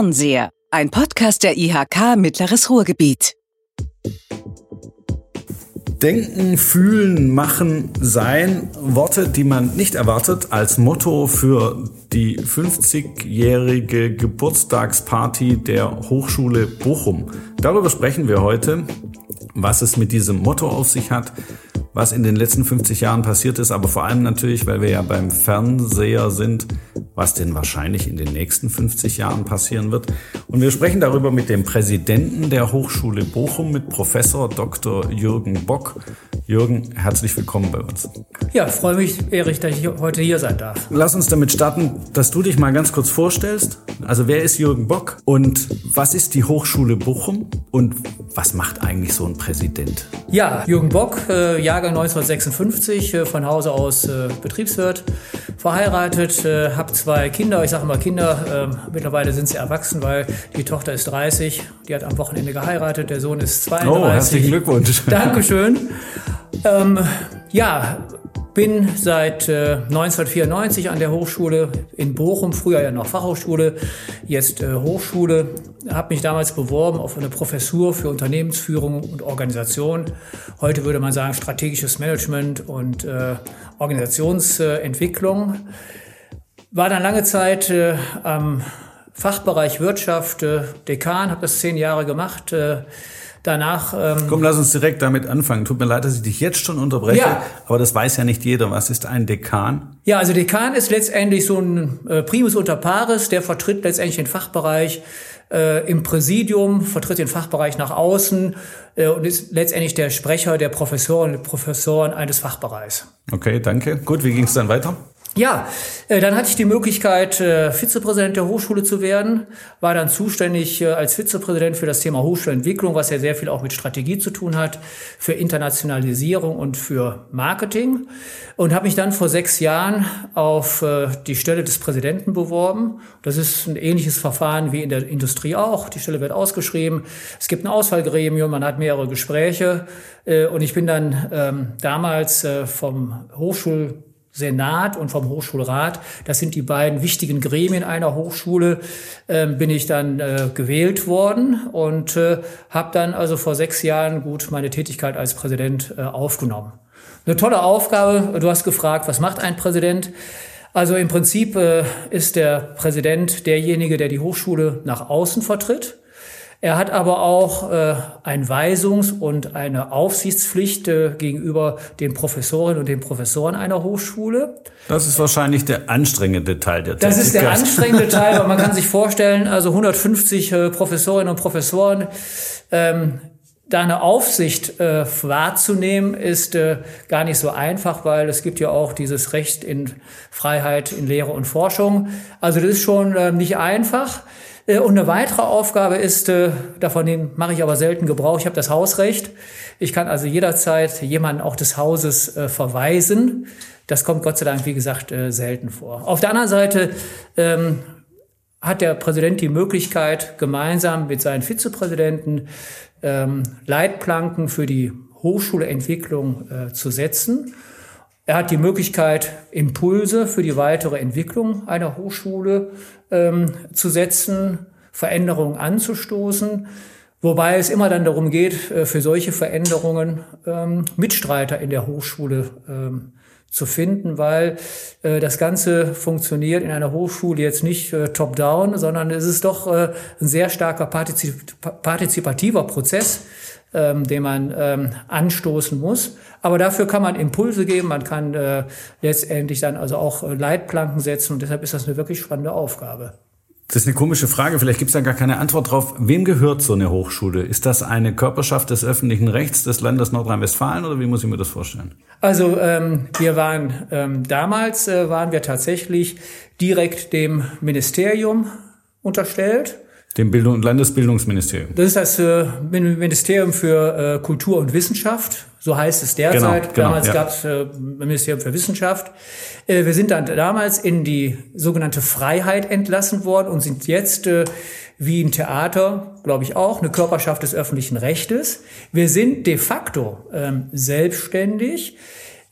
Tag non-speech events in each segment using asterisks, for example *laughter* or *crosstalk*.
Fernseher, ein Podcast der IHK Mittleres Ruhrgebiet. Denken, fühlen, machen, sein. Worte, die man nicht erwartet als Motto für die 50-jährige Geburtstagsparty der Hochschule Bochum. Darüber sprechen wir heute, was es mit diesem Motto auf sich hat, was in den letzten 50 Jahren passiert ist, aber vor allem natürlich, weil wir ja beim Fernseher sind, was denn wahrscheinlich in den nächsten 50 Jahren passieren wird. Und wir sprechen darüber mit dem Präsidenten der Hochschule Bochum, mit Professor Dr. Jürgen Bock. Jürgen, herzlich willkommen bei uns. Ja, freue mich, Erich, dass ich heute hier sein darf. Lass uns damit starten, dass du dich mal ganz kurz vorstellst. Also wer ist Jürgen Bock und was ist die Hochschule Bochum und was macht eigentlich so ein Präsident? Ja, Jürgen Bock, äh, Jahrgang 1956, äh, von Hause aus äh, Betriebswirt, verheiratet, habe zwei Kinder, ich sage mal Kinder, äh, mittlerweile sind sie erwachsen, weil die Tochter ist 30, die hat am Wochenende geheiratet, der Sohn ist 32. Oh, herzlichen Glückwunsch. *laughs* Dankeschön. Ähm, ja, bin seit äh, 1994 an der Hochschule in Bochum, früher ja noch Fachhochschule, jetzt äh, Hochschule. Habe mich damals beworben auf eine Professur für Unternehmensführung und Organisation. Heute würde man sagen strategisches Management und äh, Organisationsentwicklung. War dann lange Zeit äh, am Fachbereich Wirtschaft äh, Dekan, habe das zehn Jahre gemacht. Danach. Ähm, Komm, lass uns direkt damit anfangen. Tut mir leid, dass ich dich jetzt schon unterbreche, ja. aber das weiß ja nicht jeder. Was ist ein Dekan? Ja, also Dekan ist letztendlich so ein äh, Primus unter pares, der vertritt letztendlich den Fachbereich äh, im Präsidium, vertritt den Fachbereich nach außen äh, und ist letztendlich der Sprecher der Professoren und Professoren eines Fachbereichs. Okay, danke. Gut, wie ging es dann weiter? Ja, äh, dann hatte ich die Möglichkeit, äh, Vizepräsident der Hochschule zu werden, war dann zuständig äh, als Vizepräsident für das Thema Hochschulentwicklung, was ja sehr viel auch mit Strategie zu tun hat, für Internationalisierung und für Marketing und habe mich dann vor sechs Jahren auf die Stelle des Präsidenten beworben. Das ist ein ähnliches Verfahren wie in der Industrie auch. Die Stelle wird ausgeschrieben, es gibt ein Auswahlgremium, man hat mehrere Gespräche und ich bin dann ähm, damals vom Hochschul Senat und vom Hochschulrat, das sind die beiden wichtigen Gremien einer Hochschule, äh, bin ich dann äh, gewählt worden und äh, habe dann also vor sechs Jahren gut meine Tätigkeit als Präsident äh, aufgenommen. Eine tolle Aufgabe. Du hast gefragt, was macht ein Präsident? Also im Prinzip äh, ist der Präsident derjenige, der die Hochschule nach außen vertritt. Er hat aber auch äh, ein Weisungs- und eine Aufsichtspflicht äh, gegenüber den Professorinnen und den Professoren einer Hochschule. Das ist wahrscheinlich der anstrengende Teil der Tätigkeit. Das ist der anstrengende Teil, *laughs* weil man kann sich vorstellen, also 150 äh, Professorinnen und Professoren, ähm, da eine Aufsicht äh, wahrzunehmen, ist äh, gar nicht so einfach, weil es gibt ja auch dieses Recht in Freiheit in Lehre und Forschung. Also das ist schon äh, nicht einfach. Äh, und eine weitere Aufgabe ist, äh, davon mache ich aber selten Gebrauch, ich habe das Hausrecht. Ich kann also jederzeit jemanden auch des Hauses äh, verweisen. Das kommt Gott sei Dank, wie gesagt, selten vor. Auf der anderen Seite ähm, hat der Präsident die Möglichkeit, gemeinsam mit seinen Vizepräsidenten ähm, Leitplanken für die Hochschulentwicklung äh, zu setzen. Er hat die Möglichkeit, Impulse für die weitere Entwicklung einer Hochschule ähm, zu setzen, Veränderungen anzustoßen, wobei es immer dann darum geht, äh, für solche Veränderungen ähm, Mitstreiter in der Hochschule ähm, zu finden, weil äh, das Ganze funktioniert in einer Hochschule jetzt nicht äh, top-down, sondern es ist doch äh, ein sehr starker partizip partizipativer Prozess, ähm, den man ähm, anstoßen muss. Aber dafür kann man Impulse geben, man kann äh, letztendlich dann also auch äh, Leitplanken setzen und deshalb ist das eine wirklich spannende Aufgabe. Das ist eine komische Frage, vielleicht gibt es da gar keine Antwort drauf. Wem gehört so eine Hochschule? Ist das eine Körperschaft des öffentlichen Rechts des Landes Nordrhein-Westfalen oder wie muss ich mir das vorstellen? Also ähm, wir waren ähm, damals äh, waren wir tatsächlich direkt dem Ministerium unterstellt. Dem Bildung Landesbildungsministerium. Das ist das äh, Ministerium für äh, Kultur und Wissenschaft, so heißt es derzeit. Genau, genau, damals ja. gab es äh, Ministerium für Wissenschaft. Äh, wir sind dann damals in die sogenannte Freiheit entlassen worden und sind jetzt äh, wie ein Theater, glaube ich auch, eine Körperschaft des öffentlichen Rechtes. Wir sind de facto ähm, selbstständig.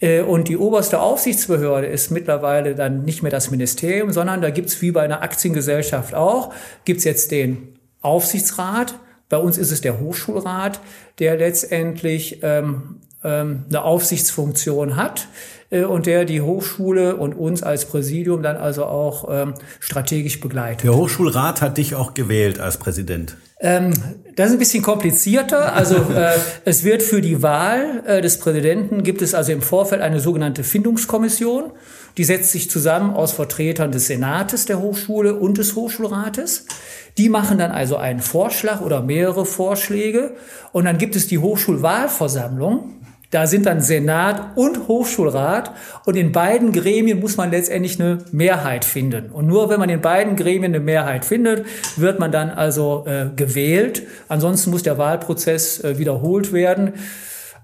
Äh, und die oberste Aufsichtsbehörde ist mittlerweile dann nicht mehr das Ministerium, sondern da gibt's wie bei einer Aktiengesellschaft auch, gibt's jetzt den Aufsichtsrat. Bei uns ist es der Hochschulrat, der letztendlich ähm, ähm, eine Aufsichtsfunktion hat und der die Hochschule und uns als Präsidium dann also auch ähm, strategisch begleitet. Der Hochschulrat hat dich auch gewählt als Präsident. Ähm, das ist ein bisschen komplizierter. Also *laughs* äh, es wird für die Wahl äh, des Präsidenten gibt es also im Vorfeld eine sogenannte Findungskommission. Die setzt sich zusammen aus Vertretern des Senates der Hochschule und des Hochschulrates. Die machen dann also einen Vorschlag oder mehrere Vorschläge und dann gibt es die Hochschulwahlversammlung. Da sind dann Senat und Hochschulrat und in beiden Gremien muss man letztendlich eine Mehrheit finden. Und nur wenn man in beiden Gremien eine Mehrheit findet, wird man dann also äh, gewählt. Ansonsten muss der Wahlprozess äh, wiederholt werden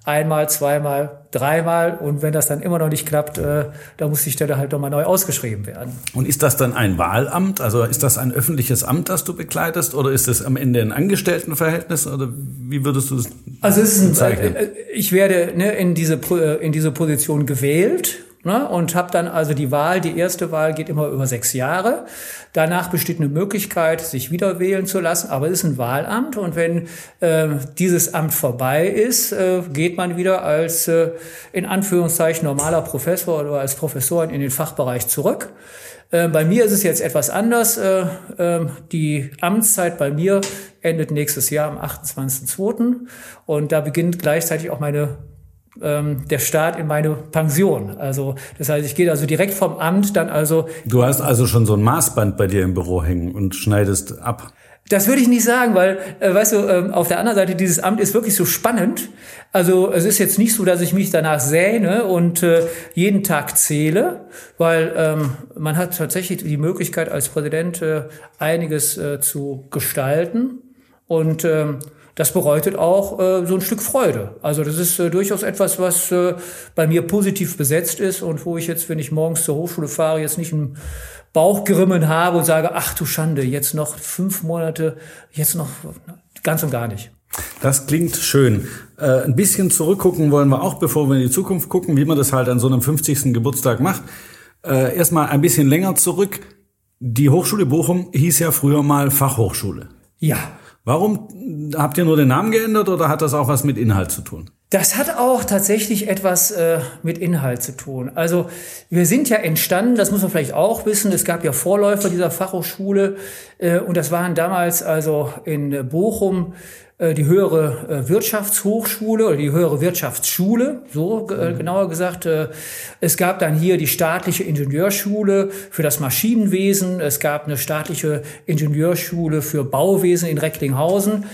einmal, zweimal, dreimal und wenn das dann immer noch nicht klappt, äh, da muss die Stelle halt nochmal neu ausgeschrieben werden. Und ist das dann ein Wahlamt? Also ist das ein öffentliches Amt, das du bekleidest oder ist es am Ende ein Angestelltenverhältnis oder wie würdest du das Also es ist ein, bezeichnen? Äh, ich werde ne, in, diese, äh, in diese Position gewählt Ne? Und habe dann also die Wahl, die erste Wahl geht immer über sechs Jahre. Danach besteht eine Möglichkeit, sich wieder wählen zu lassen, aber es ist ein Wahlamt und wenn äh, dieses Amt vorbei ist, äh, geht man wieder als äh, in Anführungszeichen normaler Professor oder als Professorin in den Fachbereich zurück. Äh, bei mir ist es jetzt etwas anders. Äh, äh, die Amtszeit bei mir endet nächstes Jahr am 28.02. Und da beginnt gleichzeitig auch meine ähm, der Start in meine Pension. Also das heißt, ich gehe also direkt vom Amt dann also. Du hast also schon so ein Maßband bei dir im Büro hängen und schneidest ab. Das würde ich nicht sagen, weil, äh, weißt du, äh, auf der anderen Seite, dieses Amt ist wirklich so spannend. Also es ist jetzt nicht so, dass ich mich danach sähne und äh, jeden Tag zähle, weil ähm, man hat tatsächlich die Möglichkeit als Präsident äh, einiges äh, zu gestalten. Und ähm, das bedeutet auch äh, so ein Stück Freude. Also das ist äh, durchaus etwas, was äh, bei mir positiv besetzt ist und wo ich jetzt, wenn ich morgens zur Hochschule fahre, jetzt nicht einen Bauchgrimmen habe und sage, ach du Schande, jetzt noch fünf Monate, jetzt noch ganz und gar nicht. Das klingt schön. Äh, ein bisschen zurückgucken wollen wir auch, bevor wir in die Zukunft gucken, wie man das halt an so einem 50. Geburtstag macht. Äh, erstmal ein bisschen länger zurück. Die Hochschule Bochum hieß ja früher mal Fachhochschule. Ja. Warum habt ihr nur den Namen geändert oder hat das auch was mit Inhalt zu tun? Das hat auch tatsächlich etwas äh, mit Inhalt zu tun. Also wir sind ja entstanden, das muss man vielleicht auch wissen, es gab ja Vorläufer dieser Fachhochschule äh, und das waren damals also in Bochum die höhere äh, Wirtschaftshochschule oder die höhere Wirtschaftsschule, so äh, mhm. genauer gesagt. Es gab dann hier die staatliche Ingenieurschule für das Maschinenwesen. Es gab eine staatliche Ingenieurschule für Bauwesen in Recklinghausen.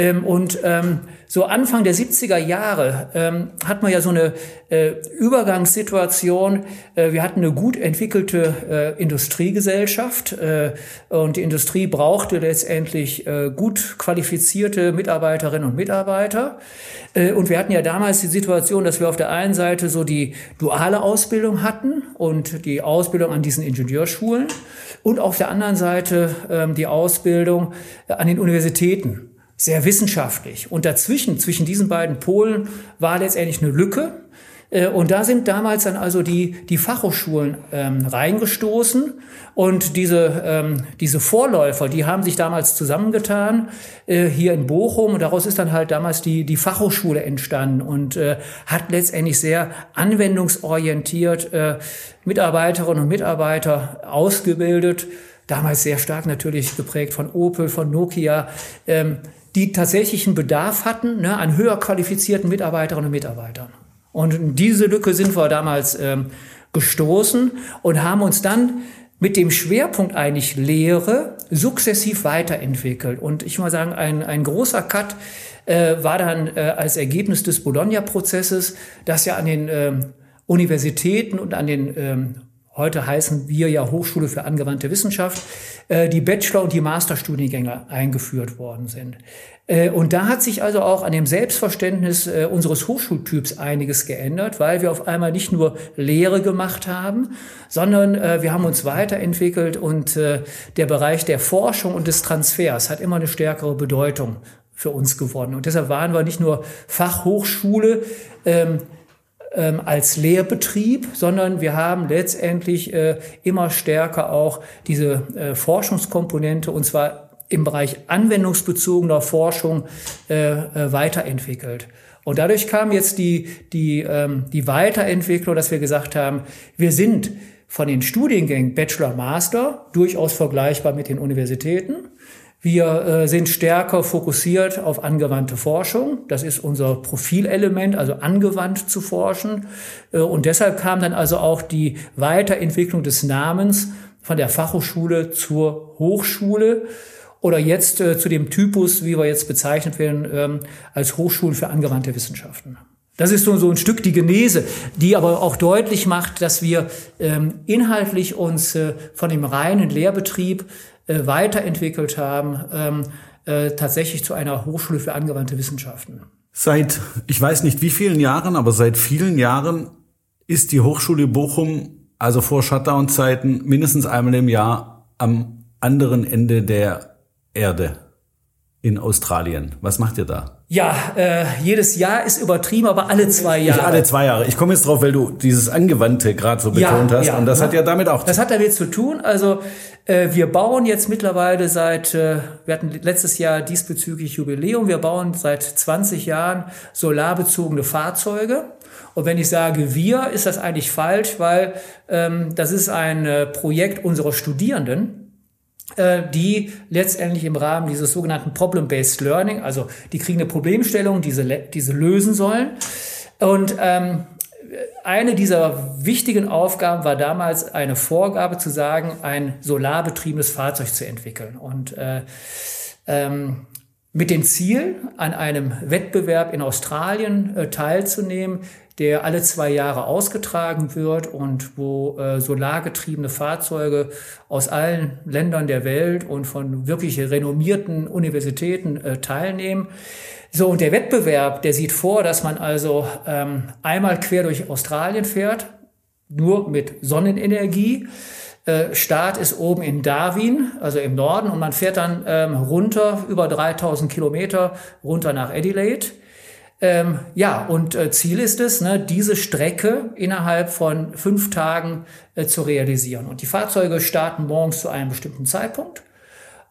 Ähm, und ähm, so Anfang der 70er Jahre ähm, hat man ja so eine äh, Übergangssituation. Äh, wir hatten eine gut entwickelte äh, Industriegesellschaft äh, und die Industrie brauchte letztendlich äh, gut qualifizierte Mitarbeiterinnen und Mitarbeiter. Äh, und wir hatten ja damals die Situation, dass wir auf der einen Seite so die duale Ausbildung hatten und die Ausbildung an diesen Ingenieurschulen und auf der anderen Seite ähm, die Ausbildung an den Universitäten sehr wissenschaftlich. Und dazwischen, zwischen diesen beiden Polen, war letztendlich eine Lücke. Äh, und da sind damals dann also die, die Fachhochschulen ähm, reingestoßen und diese, ähm, diese Vorläufer, die haben sich damals zusammengetan äh, hier in Bochum und daraus ist dann halt damals die, die Fachhochschule entstanden und äh, hat letztendlich sehr anwendungsorientiert äh, Mitarbeiterinnen und Mitarbeiter ausgebildet. Damals sehr stark natürlich geprägt von Opel, von Nokia. Ähm, die tatsächlichen Bedarf hatten ne, an höher qualifizierten Mitarbeiterinnen und Mitarbeitern. Und in diese Lücke sind wir damals ähm, gestoßen und haben uns dann mit dem Schwerpunkt eigentlich Lehre sukzessiv weiterentwickelt. Und ich muss sagen, ein, ein großer Cut äh, war dann äh, als Ergebnis des Bologna-Prozesses, dass ja an den ähm, Universitäten und an den ähm, heute heißen wir ja Hochschule für angewandte Wissenschaft, äh, die Bachelor- und die Masterstudiengänge eingeführt worden sind. Äh, und da hat sich also auch an dem Selbstverständnis äh, unseres Hochschultyps einiges geändert, weil wir auf einmal nicht nur Lehre gemacht haben, sondern wir haben uns weiterentwickelt und der Bereich der Forschung und des Transfers hat immer eine stärkere Bedeutung für uns gewonnen. Und deshalb waren wir nicht nur Fachhochschule, ähm, ähm, als Lehrbetrieb, sondern wir haben letztendlich äh, immer stärker auch diese äh, Forschungskomponente und zwar im Bereich anwendungsbezogener Forschung äh, äh, weiterentwickelt. Und dadurch kam jetzt die, die, ähm, die Weiterentwicklung, dass wir gesagt haben, wir sind von den Studiengängen Bachelor, Master durchaus vergleichbar mit den Universitäten. Wir äh, sind stärker fokussiert auf angewandte Forschung. Das ist unser Profilelement, also angewandt zu forschen. Äh, und deshalb kam dann also auch die Weiterentwicklung des Namens von der Fachhochschule zur Hochschule oder jetzt äh, zu dem Typus, wie wir jetzt bezeichnet werden, ähm, als Hochschulen für angewandte Wissenschaften. Das ist so, so ein Stück die Genese, die aber auch deutlich macht, dass wir ähm, inhaltlich uns äh, von dem reinen Lehrbetrieb äh, weiterentwickelt haben, ähm, äh, tatsächlich zu einer Hochschule für angewandte Wissenschaften. Seit, ich weiß nicht wie vielen Jahren, aber seit vielen Jahren ist die Hochschule Bochum, also vor Shutdown-Zeiten, mindestens einmal im Jahr am anderen Ende der Erde in Australien. Was macht ihr da? Ja, äh, jedes Jahr ist übertrieben, aber alle zwei Jahre. Nicht alle zwei Jahre. Ich komme jetzt drauf, weil du dieses Angewandte gerade so betont ja, hast. Ja, und das ja. hat ja damit auch. Das hat damit zu tun. Also äh, wir bauen jetzt mittlerweile seit, äh, wir hatten letztes Jahr diesbezüglich Jubiläum. Wir bauen seit 20 Jahren solarbezogene Fahrzeuge. Und wenn ich sage wir, ist das eigentlich falsch, weil ähm, das ist ein äh, Projekt unserer Studierenden die letztendlich im Rahmen dieses sogenannten Problem-Based Learning, also die kriegen eine Problemstellung, diese, diese lösen sollen. Und ähm, eine dieser wichtigen Aufgaben war damals eine Vorgabe zu sagen, ein solarbetriebenes Fahrzeug zu entwickeln. Und äh, ähm, mit dem Ziel, an einem Wettbewerb in Australien äh, teilzunehmen, der alle zwei Jahre ausgetragen wird und wo äh, solargetriebene Fahrzeuge aus allen Ländern der Welt und von wirklich renommierten Universitäten äh, teilnehmen. So, und der Wettbewerb, der sieht vor, dass man also ähm, einmal quer durch Australien fährt, nur mit Sonnenenergie. Äh, Start ist oben in Darwin, also im Norden, und man fährt dann ähm, runter, über 3000 Kilometer, runter nach Adelaide. Ähm, ja, und äh, Ziel ist es, ne, diese Strecke innerhalb von fünf Tagen äh, zu realisieren. Und die Fahrzeuge starten morgens zu einem bestimmten Zeitpunkt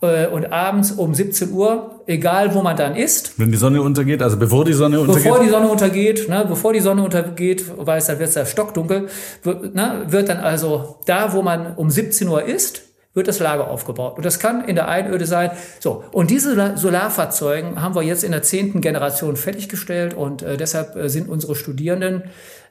äh, und abends um 17 Uhr, egal wo man dann ist. Wenn die Sonne untergeht, also bevor die Sonne untergeht? Bevor die Sonne untergeht, ne, bevor die Sonne untergeht, weil es dann wird es ja stockdunkel, wird, ne, wird dann also da, wo man um 17 Uhr ist, wird das Lager aufgebaut. Und das kann in der Einöde sein. So, und diese Solarfahrzeuge haben wir jetzt in der zehnten Generation fertiggestellt und äh, deshalb äh, sind unsere Studierenden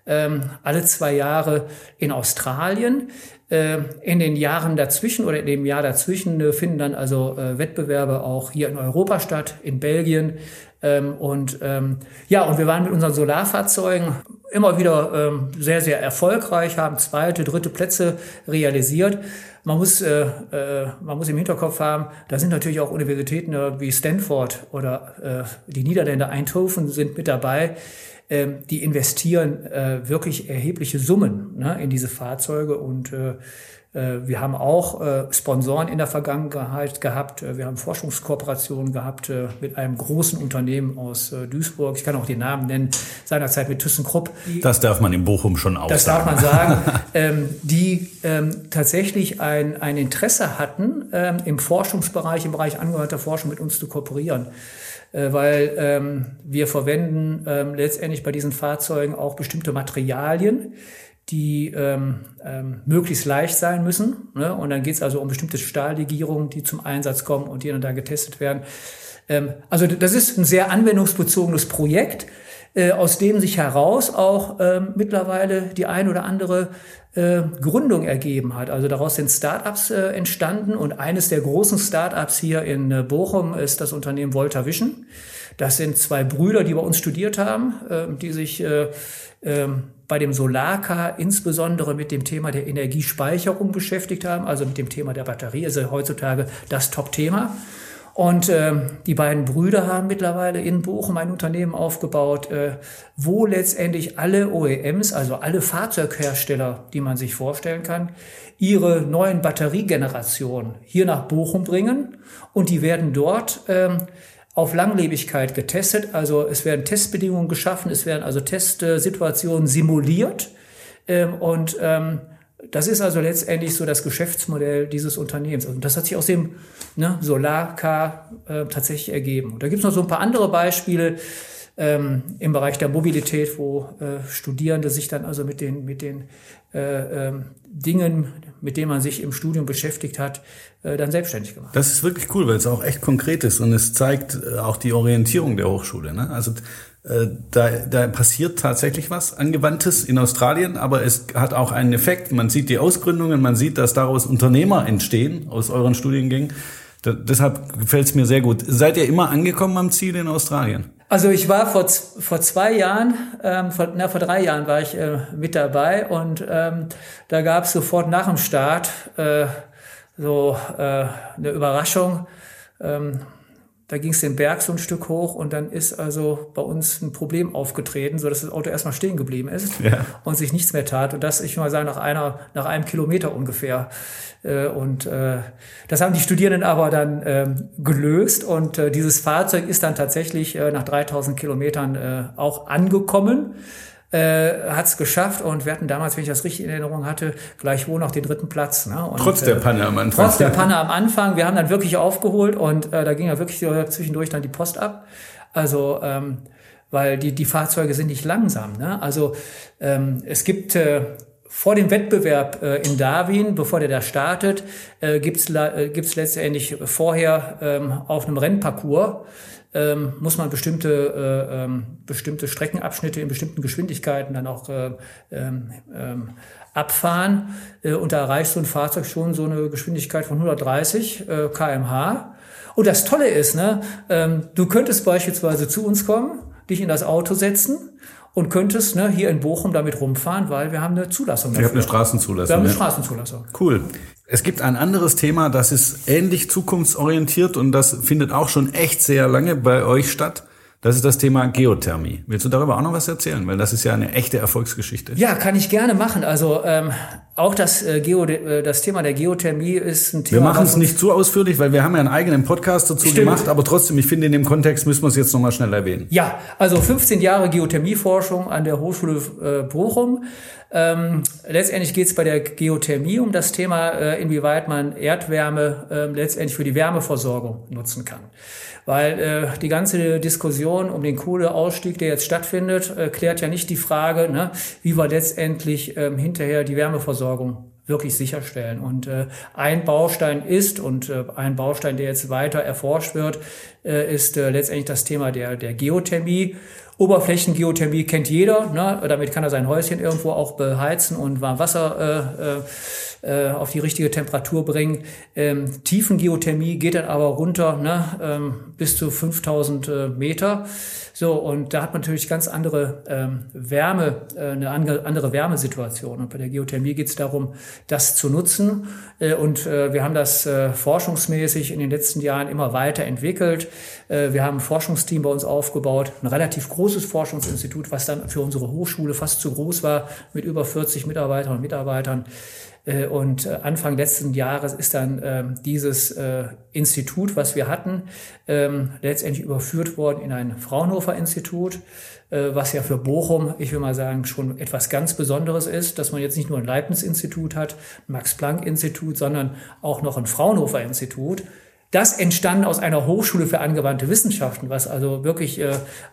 ähm, alle zwei Jahre in Australien. Äh, in den Jahren dazwischen oder in dem Jahr dazwischen äh, finden dann also Wettbewerbe auch hier in Europa statt, in Belgien. Ähm, und ähm, ja, und wir waren mit unseren Solarfahrzeugen immer wieder ähm, sehr, sehr erfolgreich, haben zweite, dritte Plätze realisiert. Man muss, äh, äh, man muss im Hinterkopf haben, da sind natürlich auch Universitäten äh, wie Stanford oder äh, die Niederländer Eindhoven sind mit dabei. Ähm, die investieren äh, wirklich erhebliche Summen ne, in diese Fahrzeuge und äh, wir haben auch äh, Sponsoren in der Vergangenheit gehabt. Äh, wir haben Forschungskooperationen gehabt mit einem großen Unternehmen aus Duisburg. Ich kann auch den Namen nennen, seinerzeit mit ThyssenKrupp. Das darf man in Bochum schon auch das sagen. Das darf man sagen. *laughs* ähm, die ähm, tatsächlich ein, ein Interesse hatten, ähm, im Forschungsbereich, im Bereich angehörter Forschung mit uns zu kooperieren weil ähm, wir verwenden ähm, letztendlich bei diesen Fahrzeugen auch bestimmte Materialien, die ähm, ähm, möglichst leicht sein müssen. Ne? Und dann geht es also um bestimmte Stahllegierungen, die zum Einsatz kommen und die dann da getestet werden. Ähm, also das ist ein sehr anwendungsbezogenes Projekt, äh, aus dem sich heraus auch ähm, mittlerweile die ein oder andere äh, Gründung ergeben hat. Also daraus sind Startups äh, entstanden und eines der großen Startups hier in äh, Bochum ist das Unternehmen Volta Vision. Das sind zwei Brüder, die bei uns studiert haben, äh, die sich äh, ähm, bei dem Solarcar insbesondere mit dem Thema der Energiespeicherung beschäftigt haben, also mit dem Thema der Batterie, also heutzutage das Top-Thema. Und äh, die beiden Brüder haben mittlerweile in Bochum ein Unternehmen aufgebaut, äh, wo letztendlich alle OEMs, also alle Fahrzeughersteller, die man sich vorstellen kann, ihre neuen Batteriegenerationen hier nach Bochum bringen und die werden dort ähm, auf Langlebigkeit getestet. Also es werden Testbedingungen geschaffen, es werden also Testsituationen simuliert. Ähm, und ähm, das ist also letztendlich so das Geschäftsmodell dieses Unternehmens. Und das hat sich aus dem ne, Solarcar äh, tatsächlich ergeben. Und da gibt es noch so ein paar andere Beispiele ähm, im Bereich der Mobilität, wo äh, Studierende sich dann also mit den, mit den äh, ähm, Dingen, mit denen man sich im Studium beschäftigt hat, äh, dann selbstständig gemacht. Das ist wirklich cool, weil es auch echt konkret ist und es zeigt äh, auch die Orientierung der Hochschule. Ne? Also äh, da, da passiert tatsächlich was Angewandtes in Australien, aber es hat auch einen Effekt. Man sieht die Ausgründungen, man sieht, dass daraus Unternehmer entstehen aus euren Studiengängen. Da, deshalb gefällt es mir sehr gut. Seid ihr immer angekommen am Ziel in Australien? Also ich war vor, vor zwei Jahren, ähm, vor, na, vor drei Jahren war ich äh, mit dabei und ähm, da gab es sofort nach dem Start äh, so äh, eine Überraschung. Ähm, da ging es den Berg so ein Stück hoch und dann ist also bei uns ein Problem aufgetreten, so dass das Auto erstmal stehen geblieben ist ja. und sich nichts mehr tat. Und das, ich mal sagen, nach einer, nach einem Kilometer ungefähr. Äh, und äh, das haben die Studierenden aber dann ähm, gelöst und äh, dieses Fahrzeug ist dann tatsächlich nach 3000 Kilometern auch angekommen äh, hat es geschafft und wir hatten damals, wenn ich das richtig in Erinnerung hatte, gleichwohl noch den dritten Platz. Ne? Und, trotz der Panne am Anfang. Trotz der Panne *laughs* am Anfang. Wir haben dann wirklich aufgeholt und äh, da ging ja wirklich zwischendurch dann die Post ab. Also ähm, weil die, die Fahrzeuge sind nicht langsam. Ne? Also ähm, es gibt äh, vor dem Wettbewerb äh, in Darwin, bevor der da startet, äh, gibt's äh, gibt's letztendlich vorher ähm, auf einem Rennparcours ähm, muss man bestimmte, äh, ähm, bestimmte Streckenabschnitte in bestimmten Geschwindigkeiten dann auch äh, ähm, ähm abfahren. Äh, und da erreicht so ein Fahrzeug schon so eine Geschwindigkeit von 130 äh, kmh. Und das Tolle ist, ne, ähm, du könntest beispielsweise zu uns kommen, dich in das Auto setzen und könntest ne, hier in Bochum damit rumfahren, weil wir haben eine Zulassung. Ihr habt eine Straßenzulassung. Wir haben eine Straßenzulassung. Cool. Es gibt ein anderes Thema, das ist ähnlich zukunftsorientiert und das findet auch schon echt sehr lange bei euch statt. Das ist das Thema Geothermie. Willst du darüber auch noch was erzählen? Weil das ist ja eine echte Erfolgsgeschichte. Ja, kann ich gerne machen. Also ähm, auch das, äh, Geo, äh, das Thema der Geothermie ist ein Thema. Wir machen es nicht zu ausführlich, weil wir haben ja einen eigenen Podcast dazu Stimmt. gemacht. Aber trotzdem, ich finde, in dem Kontext müssen wir es jetzt nochmal schnell erwähnen. Ja, also 15 Jahre Geothermieforschung an der Hochschule äh, Bochum. Ähm, letztendlich geht es bei der Geothermie um das Thema, äh, inwieweit man Erdwärme äh, letztendlich für die Wärmeversorgung nutzen kann. Weil äh, die ganze Diskussion um den Kohleausstieg, der jetzt stattfindet, äh, klärt ja nicht die Frage, ne, wie wir letztendlich ähm, hinterher die Wärmeversorgung wirklich sicherstellen. Und äh, ein Baustein ist und äh, ein Baustein, der jetzt weiter erforscht wird, äh, ist äh, letztendlich das Thema der, der Geothermie. Oberflächengeothermie kennt jeder. Ne? Damit kann er sein Häuschen irgendwo auch beheizen und warm Wasser äh, äh, äh, auf die richtige Temperatur bringen. Ähm, Tiefengeothermie geht dann aber runter ne, ähm, bis zu 5000 äh, Meter. So, und da hat man natürlich ganz andere ähm, Wärme, äh, eine andere Wärmesituation. Und bei der Geothermie geht es darum, das zu nutzen. Äh, und äh, wir haben das äh, forschungsmäßig in den letzten Jahren immer weiter entwickelt. Äh, wir haben ein Forschungsteam bei uns aufgebaut, ein relativ großes Forschungsinstitut, was dann für unsere Hochschule fast zu groß war, mit über 40 Mitarbeiterinnen und Mitarbeitern. Äh, und äh, Anfang letzten Jahres ist dann ähm, dieses äh, Institut, was wir hatten, ähm, letztendlich überführt worden in ein Fraunhofer-Institut, was ja für Bochum, ich will mal sagen, schon etwas ganz Besonderes ist, dass man jetzt nicht nur ein Leibniz-Institut hat, Max-Planck-Institut, sondern auch noch ein Fraunhofer-Institut. Das entstand aus einer Hochschule für angewandte Wissenschaften, was also wirklich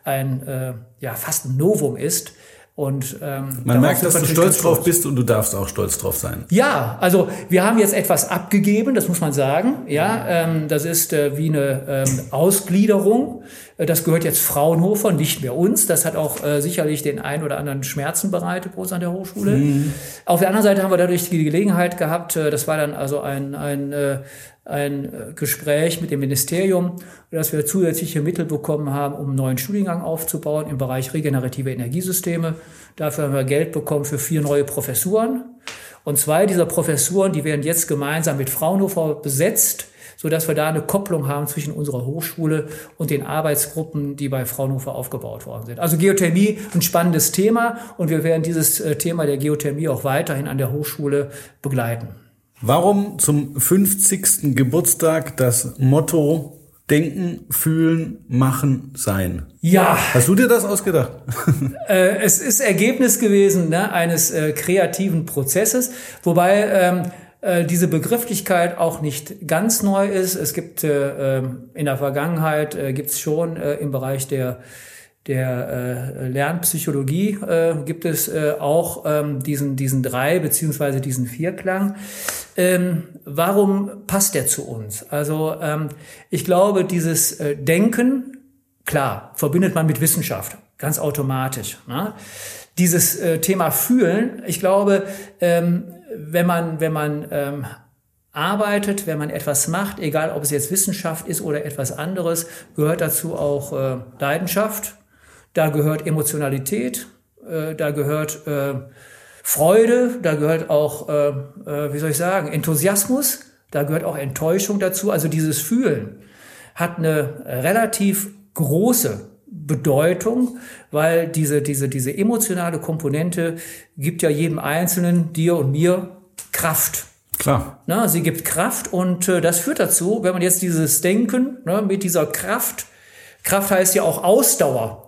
ein ja fast ein Novum ist und ähm, man merkt, dass du stolz drauf bist und du darfst auch stolz drauf sein. Ja, also wir haben jetzt etwas abgegeben, das muss man sagen. Ja, ähm, das ist äh, wie eine ähm, Ausgliederung. Äh, das gehört jetzt Fraunhofer, nicht mehr uns. Das hat auch äh, sicherlich den einen oder anderen Schmerzen bereitet bei uns an der Hochschule. Mhm. Auf der anderen Seite haben wir dadurch die Gelegenheit gehabt. Äh, das war dann also ein, ein äh, ein äh, Gespräch mit dem Ministerium, dass wir zusätzliche Mittel bekommen haben, um einen neuen Studiengang aufzubauen im Bereich regenerative Energiesysteme. Dafür haben wir Geld bekommen für vier neue Professuren. Und zwei dieser Professuren, die werden jetzt gemeinsam mit Fraunhofer besetzt, so dass wir da eine Kopplung haben zwischen unserer Hochschule und den Arbeitsgruppen, die bei Fraunhofer aufgebaut worden sind. Also Geothermie, ein spannendes Thema und wir werden dieses äh, Thema der Geothermie auch weiterhin an der Hochschule begleiten. Warum zum 50. Geburtstag das Motto Denken, fühlen, machen, sein. Ja. Hast du dir das ausgedacht? *laughs* äh, es ist Ergebnis gewesen ne, eines äh, kreativen Prozesses, wobei ähm, äh, diese Begrifflichkeit auch nicht ganz neu ist. Es gibt äh, ähm, in der Vergangenheit äh, gibt es schon äh, im Bereich der der äh, Lernpsychologie äh, gibt es äh, auch ähm, diesen, diesen drei beziehungsweise diesen Vierklang. Ähm, warum passt der zu uns? Also ähm, ich glaube, dieses äh, Denken, klar, verbindet man mit Wissenschaft, ganz automatisch. Ne? Dieses äh, Thema Fühlen, ich glaube, ähm, wenn man, wenn man ähm, arbeitet, wenn man etwas macht, egal ob es jetzt Wissenschaft ist oder etwas anderes, gehört dazu auch äh, Leidenschaft, da gehört Emotionalität, äh, da gehört äh, Freude, da gehört auch, äh, äh, wie soll ich sagen, Enthusiasmus, da gehört auch Enttäuschung dazu. Also dieses Fühlen hat eine relativ große Bedeutung, weil diese, diese, diese emotionale Komponente gibt ja jedem Einzelnen, dir und mir, Kraft. Klar. Na, sie gibt Kraft und äh, das führt dazu, wenn man jetzt dieses Denken ne, mit dieser Kraft, Kraft heißt ja auch Ausdauer,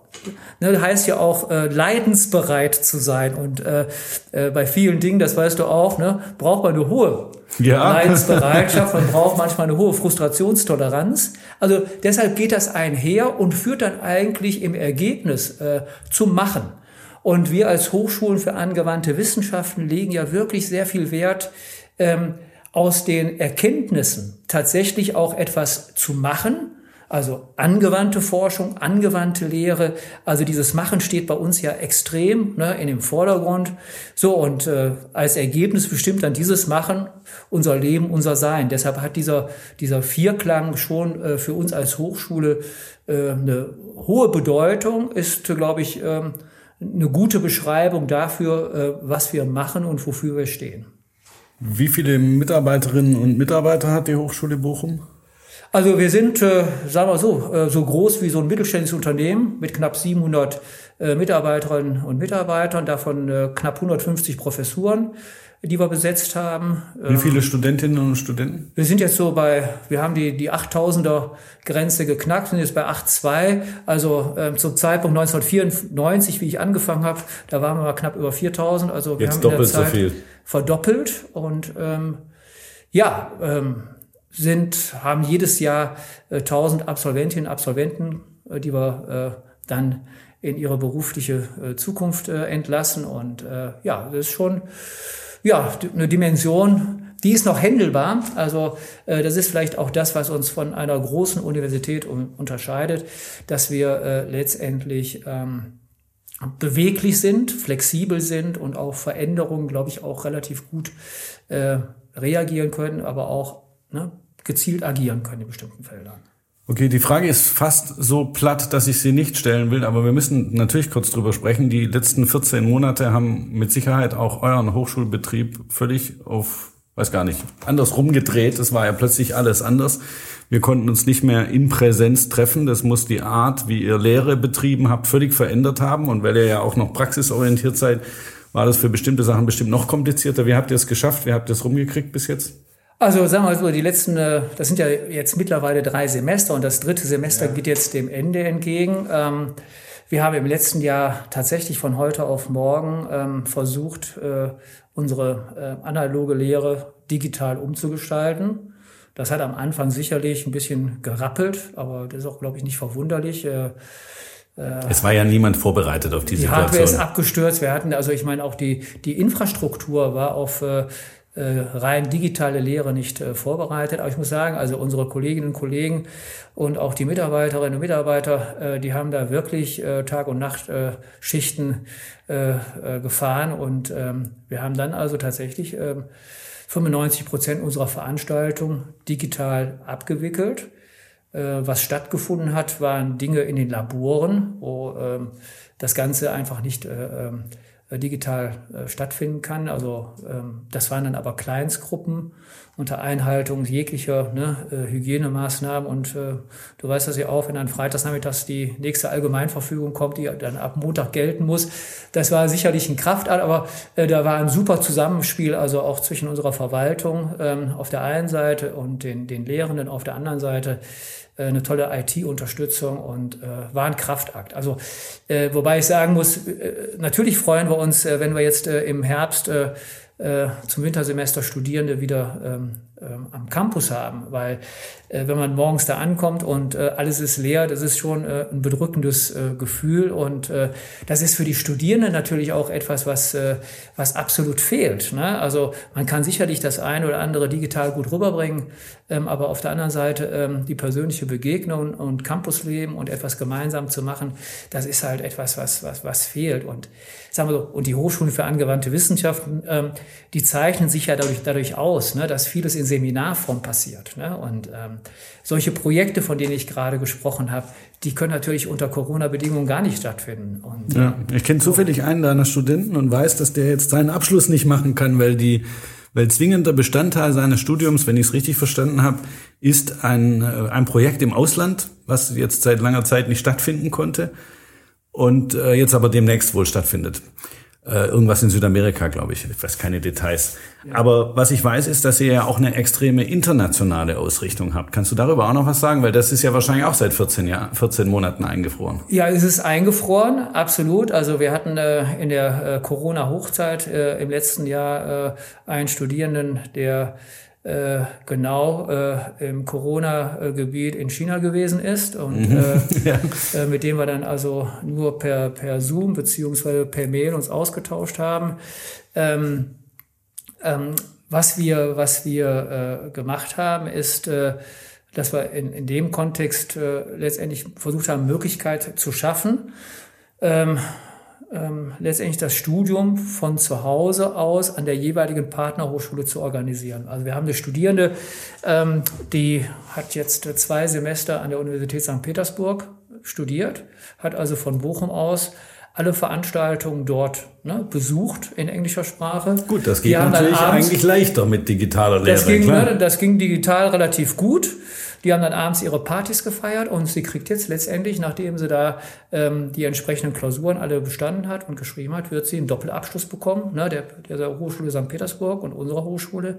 Ne, heißt ja auch äh, leidensbereit zu sein. Und äh, äh, bei vielen Dingen, das weißt du auch, ne, braucht man eine hohe ja. Leidensbereitschaft, man *laughs* braucht manchmal eine hohe Frustrationstoleranz. Also deshalb geht das einher und führt dann eigentlich im Ergebnis äh, zum Machen. Und wir als Hochschulen für angewandte Wissenschaften legen ja wirklich sehr viel Wert, ähm, aus den Erkenntnissen tatsächlich auch etwas zu machen also angewandte Forschung, angewandte Lehre, also dieses Machen steht bei uns ja extrem ne, in dem Vordergrund. So und äh, als Ergebnis bestimmt dann dieses Machen unser Leben, unser Sein. Deshalb hat dieser dieser Vierklang schon äh, für uns als Hochschule äh, eine hohe Bedeutung. Ist, glaube ich, äh, eine gute Beschreibung dafür, äh, was wir machen und wofür wir stehen. Wie viele Mitarbeiterinnen und Mitarbeiter hat die Hochschule Bochum? Also wir sind, äh, sagen wir so, äh, so groß wie so ein mittelständisches Unternehmen mit knapp 700 äh, Mitarbeiterinnen und Mitarbeitern, davon äh, knapp 150 Professuren, die wir besetzt haben. Wie ähm, viele Studentinnen und Studenten? Wir sind jetzt so bei, wir haben die, die 8000er Grenze geknackt, sind jetzt bei 8,2. Also ähm, zum Zeitpunkt 1994, wie ich angefangen habe, da waren wir mal knapp über 4000. Also wir jetzt haben doppelt in der Zeit so viel. verdoppelt und ähm, ja, ähm, sind, haben jedes Jahr äh, 1000 Absolventinnen und Absolventen, äh, die wir äh, dann in ihre berufliche äh, Zukunft äh, entlassen. Und äh, ja, das ist schon ja, eine Dimension, die ist noch händelbar. Also äh, das ist vielleicht auch das, was uns von einer großen Universität um, unterscheidet, dass wir äh, letztendlich ähm, beweglich sind, flexibel sind und auf Veränderungen, glaube ich, auch relativ gut äh, reagieren können, aber auch ne, gezielt agieren können in bestimmten Feldern. Okay, die Frage ist fast so platt, dass ich sie nicht stellen will, aber wir müssen natürlich kurz drüber sprechen. Die letzten 14 Monate haben mit Sicherheit auch euren Hochschulbetrieb völlig auf, weiß gar nicht, andersrum gedreht. Es war ja plötzlich alles anders. Wir konnten uns nicht mehr in Präsenz treffen. Das muss die Art, wie ihr Lehre betrieben habt, völlig verändert haben. Und weil ihr ja auch noch praxisorientiert seid, war das für bestimmte Sachen bestimmt noch komplizierter. Wie habt ihr es geschafft? Wie habt ihr es rumgekriegt bis jetzt? Also sagen wir mal so, die letzten, äh, das sind ja jetzt mittlerweile drei Semester und das dritte Semester ja. geht jetzt dem Ende entgegen. Ähm, wir haben im letzten Jahr tatsächlich von heute auf morgen ähm, versucht, äh, unsere äh, analoge Lehre digital umzugestalten. Das hat am Anfang sicherlich ein bisschen gerappelt, aber das ist auch, glaube ich, nicht verwunderlich. Es war ja niemand vorbereitet auf die, die Situation. Die Hardware ist abgestürzt. Wir hatten, also ich meine, auch die, die Infrastruktur war auf äh, rein digitale Lehre nicht äh, vorbereitet. Aber ich muss sagen, also unsere Kolleginnen und Kollegen und auch die Mitarbeiterinnen und Mitarbeiter, äh, die haben da wirklich äh, Tag und Nacht äh, Schichten äh, äh, gefahren und ähm, wir haben dann also tatsächlich äh, 95 Prozent unserer Veranstaltung digital abgewickelt. Äh, was stattgefunden hat, waren Dinge in den Laboren, wo ähm, das Ganze einfach nicht äh, ähm, äh, digital äh, stattfinden kann. Also ähm, das waren dann aber Kleinstgruppen unter Einhaltung jeglicher ne, äh, Hygienemaßnahmen. Und äh, du weißt das ja auch, wenn dann freitagsnachmittags die nächste Allgemeinverfügung kommt, die dann ab Montag gelten muss. Das war sicherlich ein Kraftakt, aber äh, da war ein super Zusammenspiel, also auch zwischen unserer Verwaltung ähm, auf der einen Seite und den, den Lehrenden auf der anderen Seite. äh, eine tolle IT-Unterstützung und äh, war ein Kraftakt. Also äh, wobei ich sagen muss, äh, natürlich freuen wir uns, äh, wenn wir jetzt äh, im Herbst äh, zum Wintersemester Studierende wieder ähm, am Campus haben, weil äh, wenn man morgens da ankommt und äh, alles ist leer, das ist schon äh, ein bedrückendes äh, Gefühl und äh, das ist für die Studierenden natürlich auch etwas, was, äh, was absolut fehlt. Ne? Also man kann sicherlich das eine oder andere digital gut rüberbringen, ähm, aber auf der anderen Seite ähm, die persönliche Begegnung und Campusleben und etwas gemeinsam zu machen, das ist halt etwas, was, was, was fehlt und sagen wir so, und die Hochschulen für angewandte Wissenschaften, ähm, die zeichnen sich ja dadurch, dadurch aus, ne, dass vieles in Seminarform passiert. Ne? Und ähm, solche Projekte, von denen ich gerade gesprochen habe, die können natürlich unter Corona-Bedingungen gar nicht stattfinden. Und, ja, ich kenne zufällig einen deiner Studenten und weiß, dass der jetzt seinen Abschluss nicht machen kann, weil die weil zwingender Bestandteil seines Studiums, wenn ich es richtig verstanden habe, ist ein, äh, ein Projekt im Ausland, was jetzt seit langer Zeit nicht stattfinden konnte und äh, jetzt aber demnächst wohl stattfindet. Äh, irgendwas in Südamerika, glaube ich. Ich weiß keine Details. Ja. Aber was ich weiß, ist, dass ihr ja auch eine extreme internationale Ausrichtung habt. Kannst du darüber auch noch was sagen? Weil das ist ja wahrscheinlich auch seit 14, Jahr, 14 Monaten eingefroren. Ja, es ist eingefroren, absolut. Also wir hatten äh, in der äh, Corona-Hochzeit äh, im letzten Jahr äh, einen Studierenden, der äh, genau äh, im Corona-Gebiet in China gewesen ist und mhm. äh, *laughs* ja. äh, mit dem wir dann also nur per, per Zoom beziehungsweise per Mail uns ausgetauscht haben. Ähm, ähm, was wir, was wir äh, gemacht haben, ist, dass wir in, in dem Kontext letztendlich versucht haben, Möglichkeit zu schaffen, ähm, ähm, letztendlich das Studium von zu Hause aus an der jeweiligen Partnerhochschule zu organisieren. Also wir haben eine Studierende, ähm, die hat jetzt zwei Semester an der Universität St. Petersburg studiert, hat also von Bochum aus alle Veranstaltungen dort ne, besucht in englischer Sprache. Gut, das geht natürlich abends, eigentlich leichter mit digitaler Lehre. Das ging, ne, das ging digital relativ gut. Die haben dann abends ihre Partys gefeiert und sie kriegt jetzt letztendlich, nachdem sie da ähm, die entsprechenden Klausuren alle bestanden hat und geschrieben hat, wird sie einen Doppelabschluss bekommen, ne, der, der Hochschule St. Petersburg und unserer Hochschule,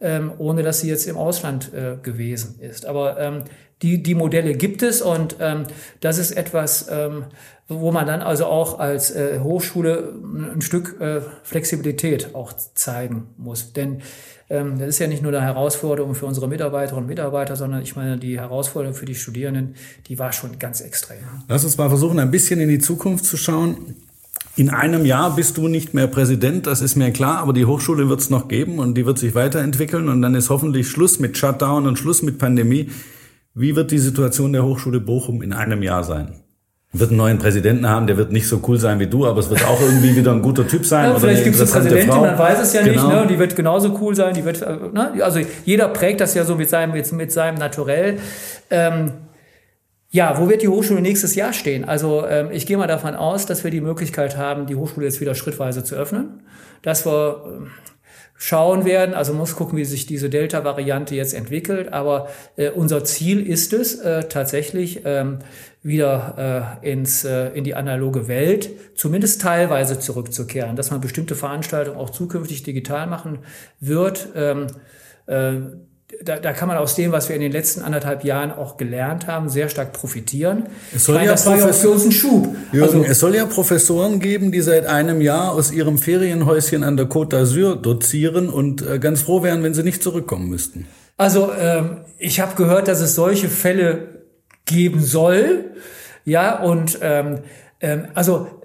ähm, ohne dass sie jetzt im Ausland äh, gewesen ist. Aber ähm, die, die Modelle gibt es und ähm, das ist etwas, ähm, wo man dann also auch als äh, Hochschule ein Stück äh, Flexibilität auch zeigen muss. Denn das ist ja nicht nur eine Herausforderung für unsere Mitarbeiterinnen und Mitarbeiter, sondern ich meine, die Herausforderung für die Studierenden, die war schon ganz extrem. Lass uns mal versuchen, ein bisschen in die Zukunft zu schauen. In einem Jahr bist du nicht mehr Präsident, das ist mir klar, aber die Hochschule wird es noch geben und die wird sich weiterentwickeln und dann ist hoffentlich Schluss mit Shutdown und Schluss mit Pandemie. Wie wird die Situation der Hochschule Bochum in einem Jahr sein? Wird einen neuen Präsidenten haben, der wird nicht so cool sein wie du, aber es wird auch irgendwie wieder ein guter Typ sein. Ja, vielleicht gibt es eine Präsidentin, Frau. man weiß es ja genau. nicht, ne? die wird genauso cool sein, die wird, äh, ne? also jeder prägt das ja so mit seinem, mit, mit seinem Naturell. Ähm, ja, wo wird die Hochschule nächstes Jahr stehen? Also ähm, ich gehe mal davon aus, dass wir die Möglichkeit haben, die Hochschule jetzt wieder schrittweise zu öffnen, dass wir ähm, schauen werden. Also muss gucken, wie sich diese Delta-Variante jetzt entwickelt. Aber äh, unser Ziel ist es äh, tatsächlich ähm, wieder äh, ins, äh, in die analoge Welt, zumindest teilweise zurückzukehren, dass man bestimmte Veranstaltungen auch zukünftig digital machen wird. Ähm, äh, da, da kann man aus dem, was wir in den letzten anderthalb Jahren auch gelernt haben, sehr stark profitieren. Es soll meine, ja das war ja für uns ein Schub. Jürgen, also, es soll ja Professoren geben, die seit einem Jahr aus ihrem Ferienhäuschen an der Côte d'Azur dozieren und äh, ganz froh wären, wenn sie nicht zurückkommen müssten. Also ähm, ich habe gehört, dass es solche Fälle geben soll. Ja, und ähm, ähm, also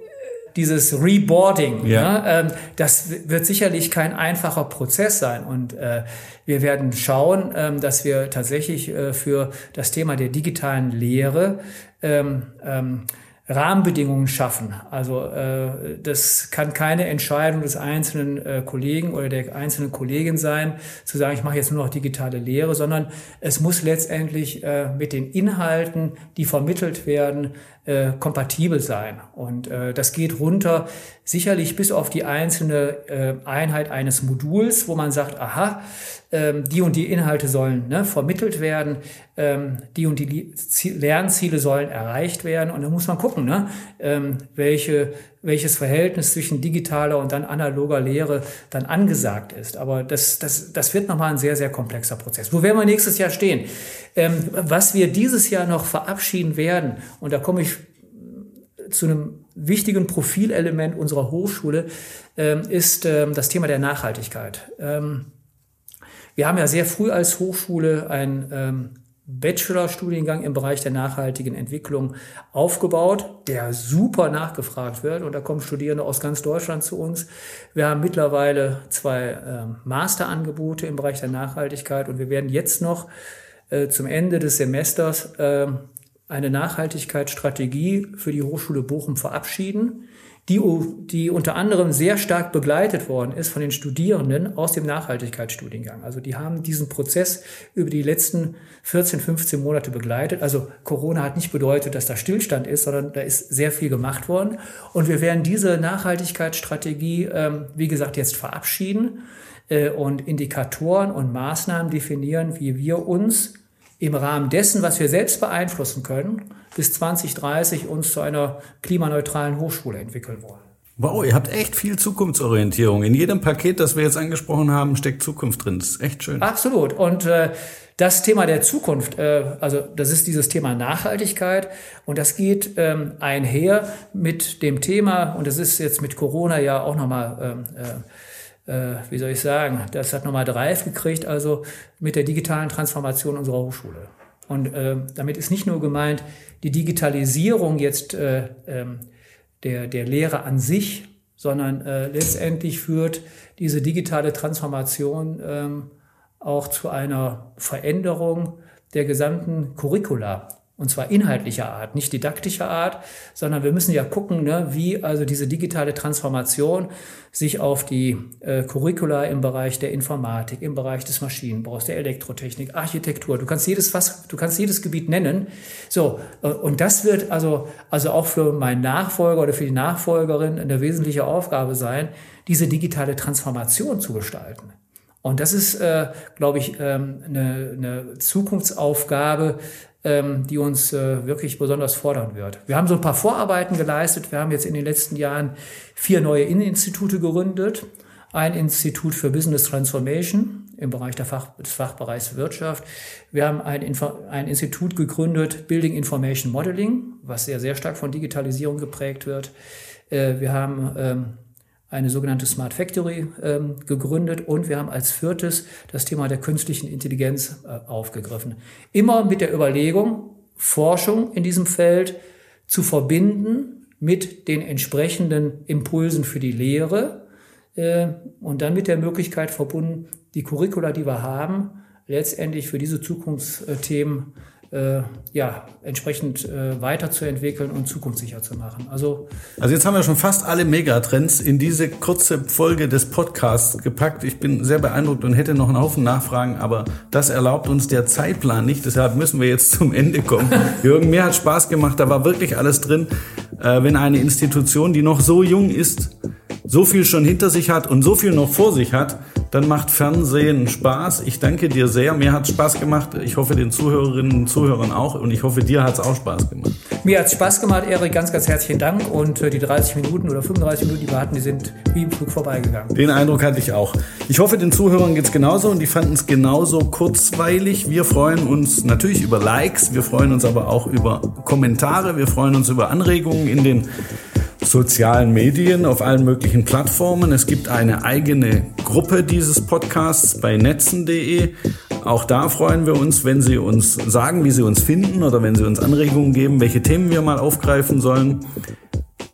dieses Reboarding, ja. ne, ähm, das wird sicherlich kein einfacher Prozess sein. Und äh, wir werden schauen, ähm, dass wir tatsächlich äh, für das Thema der digitalen Lehre ähm, ähm, Rahmenbedingungen schaffen. Also äh, das kann keine Entscheidung des einzelnen äh, Kollegen oder der einzelnen Kollegin sein, zu sagen, ich mache jetzt nur noch digitale Lehre, sondern es muss letztendlich äh, mit den Inhalten, die vermittelt werden, äh, kompatibel sein. Und äh, das geht runter sicherlich bis auf die einzelne äh, Einheit eines Moduls, wo man sagt, aha, ähm, die und die Inhalte sollen ne, vermittelt werden, ähm, die und die Lernziele sollen erreicht werden. Und da muss man gucken, ne, ähm, welche, welches Verhältnis zwischen digitaler und dann analoger Lehre dann angesagt ist. Aber das, das, das wird nochmal ein sehr, sehr komplexer Prozess. Wo werden wir nächstes Jahr stehen? Ähm, was wir dieses Jahr noch verabschieden werden, und da komme ich zu einem wichtigen Profilelement unserer Hochschule, ähm, ist ähm, das Thema der Nachhaltigkeit. Ähm, wir haben ja sehr früh als Hochschule einen ähm, Bachelorstudiengang im Bereich der nachhaltigen Entwicklung aufgebaut, der super nachgefragt wird. Und da kommen Studierende aus ganz Deutschland zu uns. Wir haben mittlerweile zwei ähm, Masterangebote im Bereich der Nachhaltigkeit und wir werden jetzt noch äh, zum Ende des Semesters äh, eine Nachhaltigkeitsstrategie für die Hochschule Bochum verabschieden die, die unter anderem sehr stark begleitet worden ist von den Studierenden aus dem Nachhaltigkeitsstudiengang. Also die haben diesen Prozess über die letzten 14, 15 Monate begleitet. Also Corona hat nicht bedeutet, dass da Stillstand ist, sondern da ist sehr viel gemacht worden. Und wir werden diese Nachhaltigkeitsstrategie, ähm, wie gesagt, jetzt verabschieden äh, und Indikatoren und Maßnahmen definieren, wie wir uns im Rahmen dessen, was wir selbst beeinflussen können, bis 2030 uns zu einer klimaneutralen Hochschule entwickeln wollen. Wow, ihr habt echt viel Zukunftsorientierung. In jedem Paket, das wir jetzt angesprochen haben, steckt Zukunft drin. Das ist echt schön. Absolut. Und äh, das Thema der Zukunft, äh, also das ist dieses Thema Nachhaltigkeit und das geht ähm, einher mit dem Thema, und das ist jetzt mit Corona ja auch nochmal ähm, äh, äh, wie soll ich sagen, das hat nochmal Drive gekriegt, also mit der digitalen Transformation unserer Hochschule. Und äh, damit ist nicht nur gemeint die Digitalisierung jetzt äh, ähm, der, der Lehre an sich, sondern äh, letztendlich führt diese digitale Transformation ähm, auch zu einer Veränderung der gesamten Curricula. Und zwar inhaltlicher Art, nicht didaktischer Art, sondern wir müssen ja gucken, ne, wie also diese digitale Transformation sich auf die äh, Curricula im Bereich der Informatik, im Bereich des Maschinenbaus, der Elektrotechnik, Architektur, du kannst jedes was, du kannst jedes Gebiet nennen. So, äh, und das wird also, also auch für meinen Nachfolger oder für die Nachfolgerin eine wesentliche Aufgabe sein, diese digitale Transformation zu gestalten. Und das ist, äh, glaube ich, ähm, eine, eine Zukunftsaufgabe, ähm, die uns äh, wirklich besonders fordern wird. Wir haben so ein paar Vorarbeiten geleistet. Wir haben jetzt in den letzten Jahren vier neue Inneninstitute gegründet. Ein Institut für Business Transformation im Bereich Fach, des Fachbereichs Wirtschaft. Wir haben ein, Info, ein Institut gegründet, Building Information Modeling, was sehr, sehr stark von Digitalisierung geprägt wird. Äh, wir haben ähm, eine sogenannte Smart Factory ähm, gegründet und wir haben als viertes das Thema der künstlichen Intelligenz äh, aufgegriffen. Immer mit der Überlegung, Forschung in diesem Feld zu verbinden mit den entsprechenden Impulsen für die Lehre äh, und dann mit der Möglichkeit verbunden, die Curricula, die wir haben, letztendlich für diese Zukunftsthemen äh, ja, entsprechend äh, weiterzuentwickeln und zukunftssicher zu machen. Also, also jetzt haben wir schon fast alle Megatrends in diese kurze Folge des Podcasts gepackt. Ich bin sehr beeindruckt und hätte noch einen Haufen Nachfragen, aber das erlaubt uns der Zeitplan nicht. Deshalb müssen wir jetzt *laughs* zum Ende kommen. Jürgen, mir hat Spaß gemacht, da war wirklich alles drin. Äh, wenn eine Institution, die noch so jung ist, so viel schon hinter sich hat und so viel noch vor sich hat, dann macht Fernsehen Spaß. Ich danke dir sehr. Mir hat es Spaß gemacht. Ich hoffe den Zuhörerinnen und Zuhörern auch. Und ich hoffe, dir hat es auch Spaß gemacht. Mir hat es Spaß gemacht, Erik. Ganz, ganz herzlichen Dank. Und äh, die 30 Minuten oder 35 Minuten, die wir hatten, die sind wie im Flug vorbeigegangen. Den Eindruck hatte ich auch. Ich hoffe, den Zuhörern geht es genauso und die fanden es genauso kurzweilig. Wir freuen uns natürlich über Likes. Wir freuen uns aber auch über Kommentare. Wir freuen uns über Anregungen in den sozialen Medien, auf allen möglichen Plattformen. Es gibt eine eigene Gruppe dieses Podcasts bei netzen.de. Auch da freuen wir uns, wenn Sie uns sagen, wie Sie uns finden oder wenn Sie uns Anregungen geben, welche Themen wir mal aufgreifen sollen.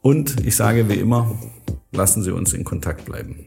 Und ich sage wie immer, lassen Sie uns in Kontakt bleiben.